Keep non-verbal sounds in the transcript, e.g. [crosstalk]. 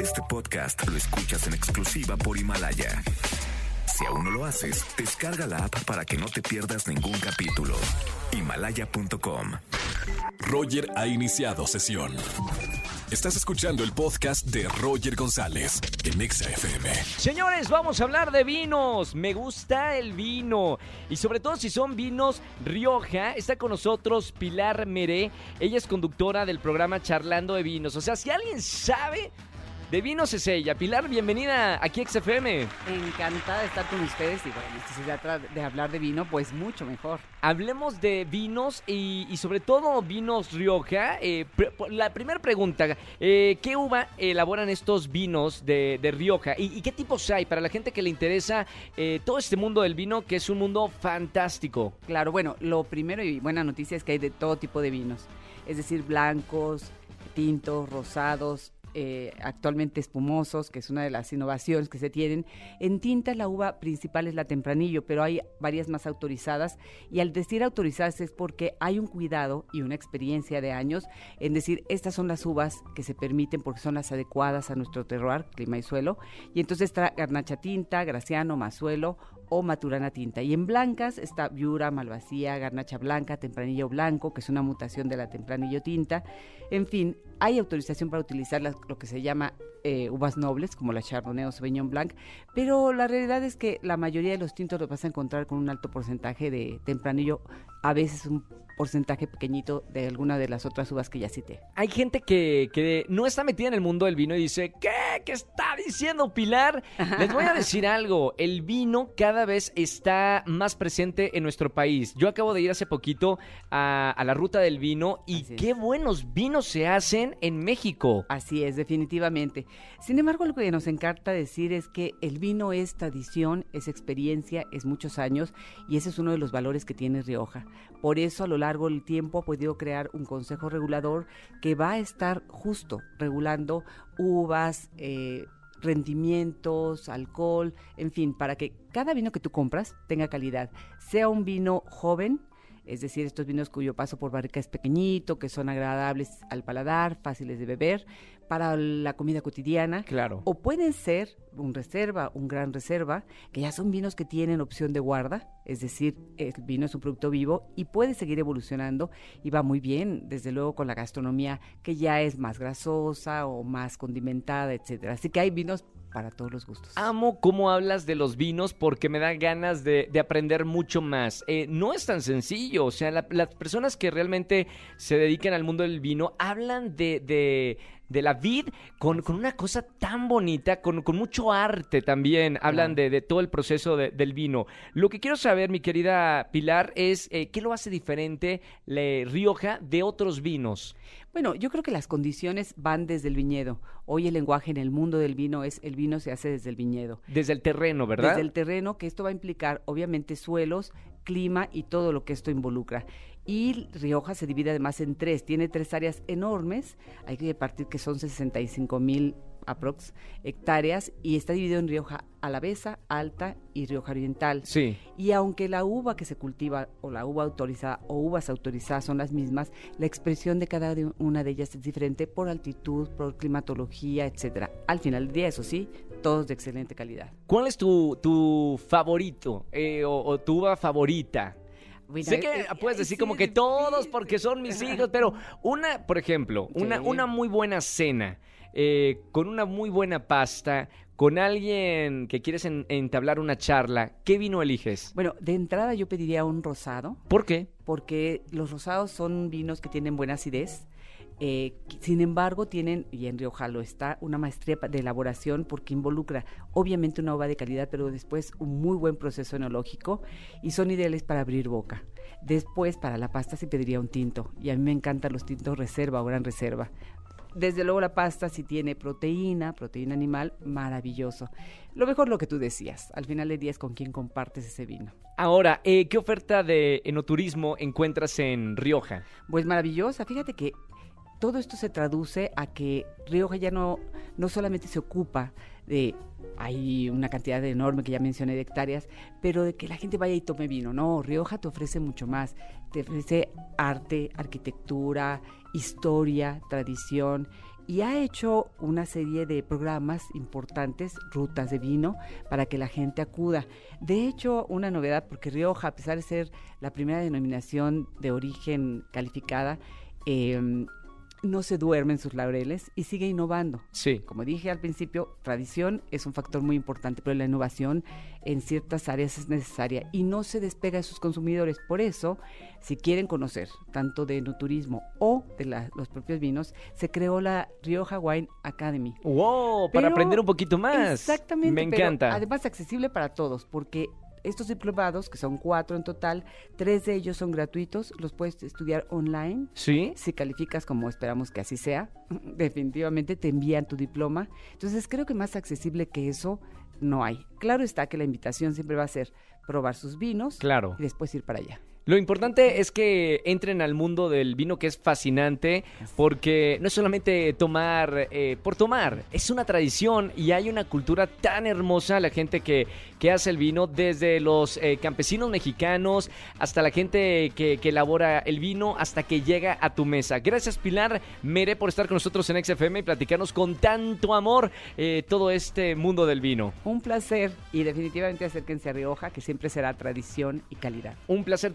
Este podcast lo escuchas en exclusiva por Himalaya. Si aún no lo haces, descarga la app para que no te pierdas ningún capítulo. Himalaya.com. Roger ha iniciado sesión. Estás escuchando el podcast de Roger González en Exa FM. Señores, vamos a hablar de vinos. Me gusta el vino. Y sobre todo si son vinos Rioja. Está con nosotros Pilar Meré. Ella es conductora del programa Charlando de Vinos. O sea, si alguien sabe de vinos es ella. Pilar, bienvenida aquí a XFM. Encantada de estar con ustedes y bueno, si se trata de hablar de vino, pues mucho mejor. Hablemos de vinos y, sobre todo vinos Rioja. Eh, la primera pregunta, eh, ¿qué uva elaboran estos vinos de, Rioja? ¿Y, qué tipos hay para la gente que le interesa eh, todo este mundo del vino, que es un mundo fantástico? Claro, bueno, lo primero y buena noticia es que hay de todo tipo de vinos, es decir, blancos, tintos, rosados, eh, actualmente espumosos, que es una de las innovaciones que se tienen. En tinta la uva principal es la tempranillo, pero hay varias más autorizadas y al decir autorizadas es porque hay un cuidado y una experiencia de años en decir estas son las uvas que se permiten porque son las adecuadas a nuestro terroir, clima y suelo. Y entonces está garnacha tinta, graciano, mazuelo o maturana tinta. Y en blancas está viura, malvasía, garnacha blanca, tempranillo blanco, que es una mutación de la tempranillo tinta. En fin, hay autorización para utilizar lo que se llama eh, uvas nobles, como la Chardonnay o Sauvignon Blanc, pero la realidad es que la mayoría de los tintos los vas a encontrar con un alto porcentaje de tempranillo, a veces un porcentaje pequeñito de alguna de las otras uvas que ya cité. Hay gente que, que no está metida en el mundo del vino y dice, ¿qué? ¿Qué está diciendo Pilar? Les voy a decir algo, el vino cada vez está más presente en nuestro país. Yo acabo de ir hace poquito a, la ruta del vino y qué buenos vinos se hacen en México. Así es, definitivamente. Sin embargo, lo que nos encanta decir es que el vino es tradición, es experiencia, es muchos años y ese es uno de los valores que tiene Rioja. Por eso a lo largo del tiempo ha podido crear un consejo regulador que va a estar justo regulando uvas, eh, rendimientos, alcohol, en fin, para que cada vino que tú compras tenga calidad, sea un vino joven, es decir, estos vinos cuyo paso por barrica es pequeñito, que son agradables al paladar, fáciles de beber, para la comida cotidiana. Claro. O pueden ser un reserva, un gran reserva, que ya son vinos que tienen opción de guarda, es decir, el vino es un producto vivo y puede seguir evolucionando y va muy bien, desde luego, con la gastronomía que ya es más grasosa o más condimentada, etcétera. Así que hay vinos para todos los gustos. Amo cómo hablas de los vinos porque me da ganas de, aprender mucho más. Eh, no es tan sencillo, o sea, las personas que realmente se dedican al mundo del vino hablan de, de de la vid con, con, una cosa tan bonita, con, con mucho arte también. Hablan de, de, todo el proceso del vino. Lo que quiero saber, mi querida Pilar, es eh, qué lo hace diferente la Rioja de otros vinos. Bueno, yo creo que las condiciones van desde el viñedo. Hoy el lenguaje en el mundo del vino es el vino se hace desde el viñedo. Desde el terreno, ¿verdad? Desde el terreno, que esto va a implicar obviamente suelos, clima y todo lo que esto involucra. Y Rioja se divide además en tres, tiene tres áreas enormes, hay que partir que son 65 mil aprox hectáreas y está dividido en Rioja Alavesa, Alta y Rioja Oriental. Sí. Y aunque la uva que se cultiva o la uva autorizada o uvas autorizadas son las mismas, la expresión de cada una de ellas es diferente por altitud, por climatología, etcétera. Al final del día, eso sí, todos de excelente calidad. ¿Cuál es tu, tu favorito eh, o, tu uva favorita? sé que eh, puedes decir como que todos porque son mis hijos, pero una, por ejemplo, una, una muy buena cena eh, con una muy buena pasta, con alguien que quieres entablar una charla, ¿qué vino eliges? Bueno, de entrada yo pediría un rosado. ¿Por qué? Porque los rosados son vinos que tienen buena acidez. Eh, sin embargo, tienen, y en Rioja lo está, una maestría de elaboración porque involucra obviamente una uva de calidad, pero después un muy buen proceso enológico y son ideales para abrir boca. Después, para la pasta se pediría un tinto, y a mí me encantan los tintos reserva o gran reserva. Desde luego la pasta si tiene proteína, proteína animal, maravilloso. Lo mejor lo que tú decías, al final del día es con quien compartes ese vino. Ahora, eh, ¿qué oferta de enoturismo encuentras en Rioja? Pues maravillosa, fíjate que todo esto se traduce a que Rioja ya no, no solamente se ocupa de hay una cantidad enorme que ya mencioné de hectáreas, pero de que la gente vaya y tome vino. No, Rioja te ofrece mucho más. Te ofrece arte, arquitectura, historia, tradición y ha hecho una serie de programas importantes, rutas de vino, para que la gente acuda. De hecho, una novedad, porque Rioja, a pesar de ser la primera denominación de origen calificada, eh, no se duerme en sus laureles y sigue innovando. Sí. Como dije al principio, tradición es un factor muy importante, pero la innovación en ciertas áreas es necesaria y no se despega de sus consumidores. Por eso, si quieren conocer tanto de turismo o de la- los propios vinos, se creó la Rioja Wine Academy. ¡Wow! Para aprender un poquito más. Exactamente. Me encanta. además accesible para todos, porque estos diplomados, que son cuatro en total, tres de ellos son gratuitos, los puedes estudiar online. ¿Sí? Si calificas como esperamos que así sea, [laughs] definitivamente te envían tu diploma. Entonces creo que más accesible que eso no hay. Claro está que la invitación siempre va a ser probar sus vinos Claro. y después ir para allá. Lo importante es que entren al mundo del vino que es fascinante porque no es solamente tomar eh, por tomar, es una tradición y hay una cultura tan hermosa, la gente que, que hace el vino, desde los eh, campesinos mexicanos hasta la gente que, que elabora el vino, hasta que llega a tu mesa. Gracias Pilar Mere por estar con nosotros en XFM y platicarnos con tanto amor eh, todo este mundo del vino. Un placer y definitivamente acérquense a Rioja, que siempre será tradición y calidad. Un placer